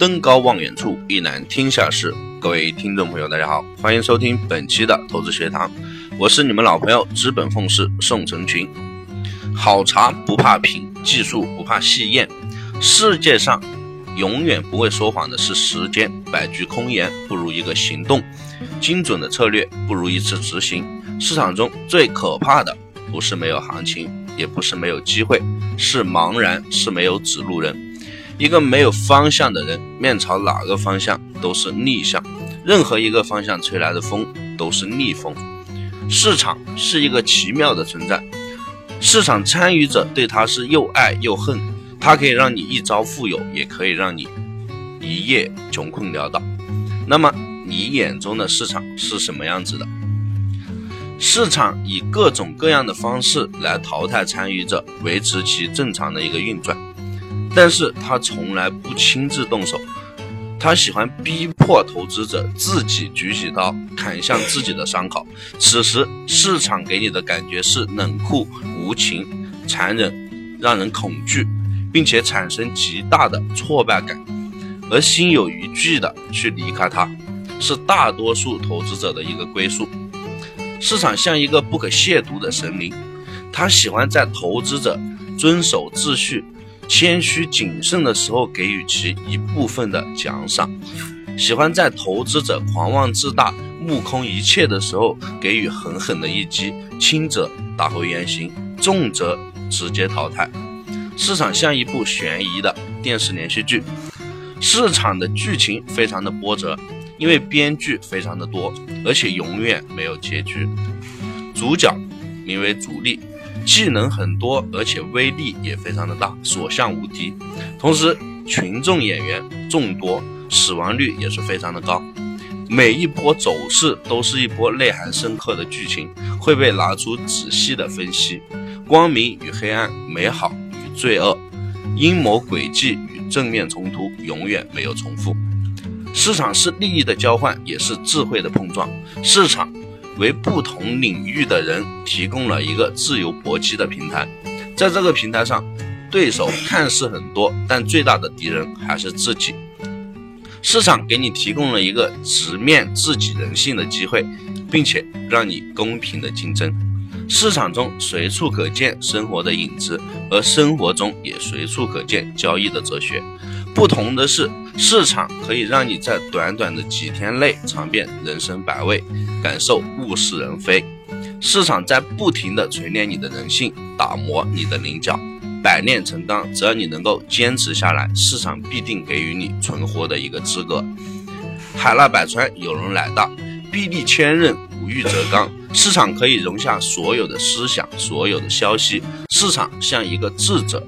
登高望远处，一览天下事。各位听众朋友，大家好，欢迎收听本期的投资学堂，我是你们老朋友资本奉仕宋成群。好茶不怕品，技术不怕细验。世界上永远不会说谎的是时间。百句空言不如一个行动，精准的策略不如一次执行。市场中最可怕的不是没有行情，也不是没有机会，是茫然，是没有指路人。一个没有方向的人，面朝哪个方向都是逆向，任何一个方向吹来的风都是逆风。市场是一个奇妙的存在，市场参与者对它是又爱又恨，它可以让你一朝富有，也可以让你一夜穷困潦倒。那么你眼中的市场是什么样子的？市场以各种各样的方式来淘汰参与者，维持其正常的一个运转。但是他从来不亲自动手，他喜欢逼迫投资者自己举起刀砍向自己的伤口。此时市场给你的感觉是冷酷无情、残忍，让人恐惧，并且产生极大的挫败感，而心有余悸的去离开它，是大多数投资者的一个归宿。市场像一个不可亵渎的神灵，他喜欢在投资者遵守秩序。谦虚谨慎的时候，给予其一部分的奖赏；喜欢在投资者狂妄自大、目空一切的时候，给予狠狠的一击，轻则打回原形，重则直接淘汰。市场像一部悬疑的电视连续剧，市场的剧情非常的波折，因为编剧非常的多，而且永远没有结局。主角名为主力。技能很多，而且威力也非常的大，所向无敌。同时，群众演员众多，死亡率也是非常的高。每一波走势都是一波内涵深刻的剧情，会被拿出仔细的分析。光明与黑暗，美好与罪恶，阴谋诡计与正面冲突，永远没有重复。市场是利益的交换，也是智慧的碰撞。市场。为不同领域的人提供了一个自由搏击的平台，在这个平台上，对手看似很多，但最大的敌人还是自己。市场给你提供了一个直面自己人性的机会，并且让你公平的竞争。市场中随处可见生活的影子，而生活中也随处可见交易的哲学。不同的是，市场可以让你在短短的几天内尝遍人生百味，感受物是人非。市场在不停的锤炼你的人性，打磨你的棱角。百炼成钢，只要你能够坚持下来，市场必定给予你存活的一个资格。海纳百川，有容乃大；壁立千仞，无欲则刚。市场可以容下所有的思想，所有的消息。市场像一个智者。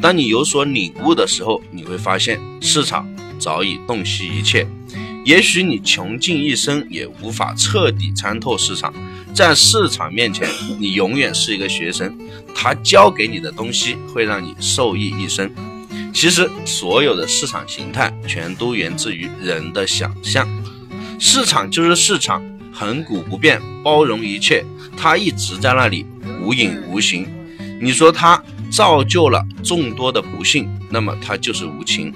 当你有所领悟的时候，你会发现市场早已洞悉一切。也许你穷尽一生也无法彻底参透市场，在市场面前，你永远是一个学生。他教给你的东西会让你受益一生。其实，所有的市场形态全都源自于人的想象。市场就是市场，恒古不变，包容一切。它一直在那里，无影无形。你说它？造就了众多的不幸，那么它就是无情。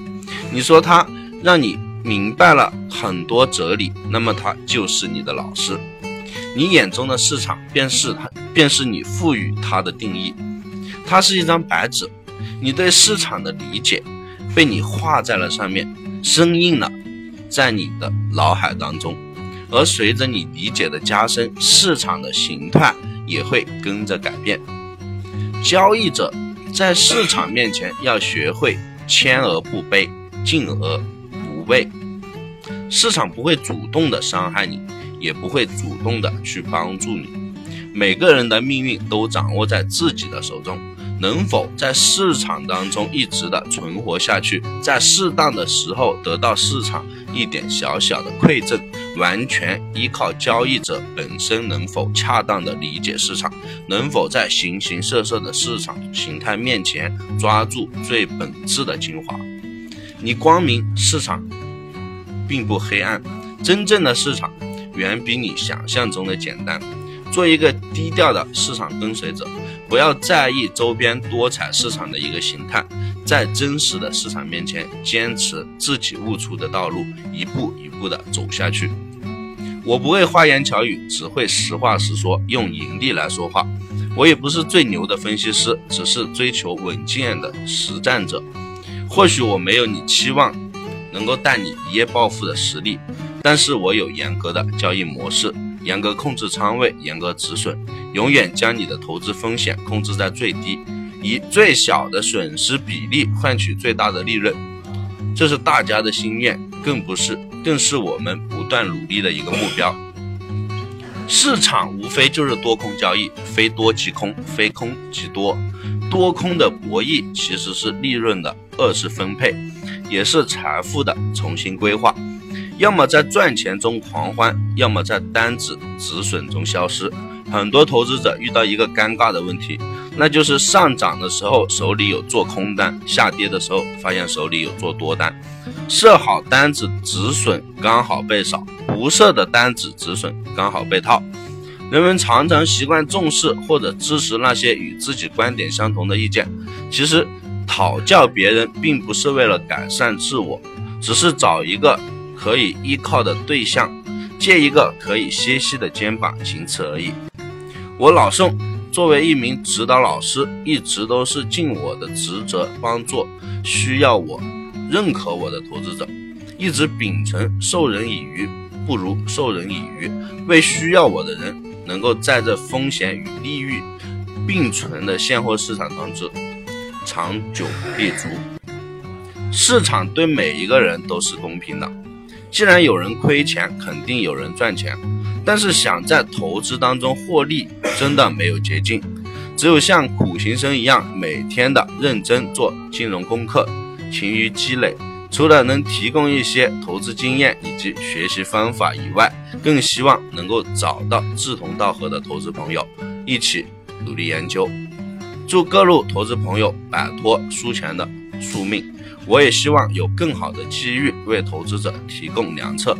你说它让你明白了很多哲理，那么它就是你的老师。你眼中的市场，便是它，便是你赋予它的定义。它是一张白纸，你对市场的理解被你画在了上面，生硬了在你的脑海当中。而随着你理解的加深，市场的形态也会跟着改变。交易者在市场面前要学会谦而不卑，敬而不畏。市场不会主动的伤害你，也不会主动的去帮助你。每个人的命运都掌握在自己的手中。能否在市场当中一直的存活下去，在适当的时候得到市场一点小小的馈赠，完全依靠交易者本身能否恰当的理解市场，能否在形形色色的市场形态面前抓住最本质的精华。你光明市场并不黑暗，真正的市场远比你想象中的简单。做一个低调的市场跟随者，不要在意周边多彩市场的一个形态，在真实的市场面前，坚持自己悟出的道路，一步一步的走下去。我不会花言巧语，只会实话实说，用盈利来说话。我也不是最牛的分析师，只是追求稳健的实战者。或许我没有你期望能够带你一夜暴富的实力，但是我有严格的交易模式，严格控制仓位，严格止损，永远将你的投资风险控制在最低，以最小的损失比例换取最大的利润。这是大家的心愿，更不是。更是我们不断努力的一个目标。市场无非就是多空交易，非多即空，非空即多。多空的博弈其实是利润的二次分配，也是财富的重新规划。要么在赚钱中狂欢，要么在单子止损中消失。很多投资者遇到一个尴尬的问题，那就是上涨的时候手里有做空单，下跌的时候发现手里有做多单。设好单子止损刚好被扫，不设的单子止损刚好被套。人们常常习惯重视或者支持那些与自己观点相同的意见，其实讨教别人并不是为了改善自我，只是找一个可以依靠的对象，借一个可以歇息的肩膀，仅此而已。我老宋作为一名指导老师，一直都是尽我的职责帮助需要我。认可我的投资者，一直秉承授人以鱼不如授人以渔，为需要我的人能够在这风险与利益并存的现货市场当中长久立足。市场对每一个人都是公平的，既然有人亏钱，肯定有人赚钱。但是想在投资当中获利，真的没有捷径，只有像苦行僧一样，每天的认真做金融功课。勤于积累，除了能提供一些投资经验以及学习方法以外，更希望能够找到志同道合的投资朋友，一起努力研究。祝各路投资朋友摆脱输钱的宿命！我也希望有更好的机遇为投资者提供良策。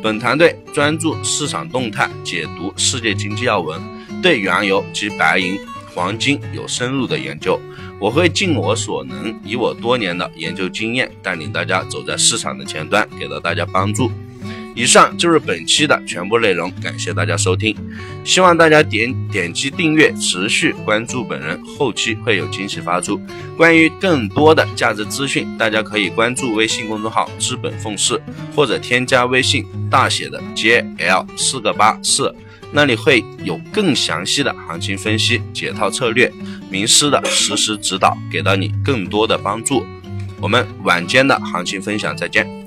本团队专注市场动态，解读世界经济要闻，对原油及白银、黄金有深入的研究。我会尽我所能，以我多年的研究经验，带领大家走在市场的前端，给到大家帮助。以上就是本期的全部内容，感谢大家收听，希望大家点点击订阅，持续关注本人，后期会有惊喜发出。关于更多的价值资讯，大家可以关注微信公众号“资本奉仕”，或者添加微信大写的 JL 四个八四。那里会有更详细的行情分析、解套策略、名师的实时指导，给到你更多的帮助。我们晚间的行情分享再见。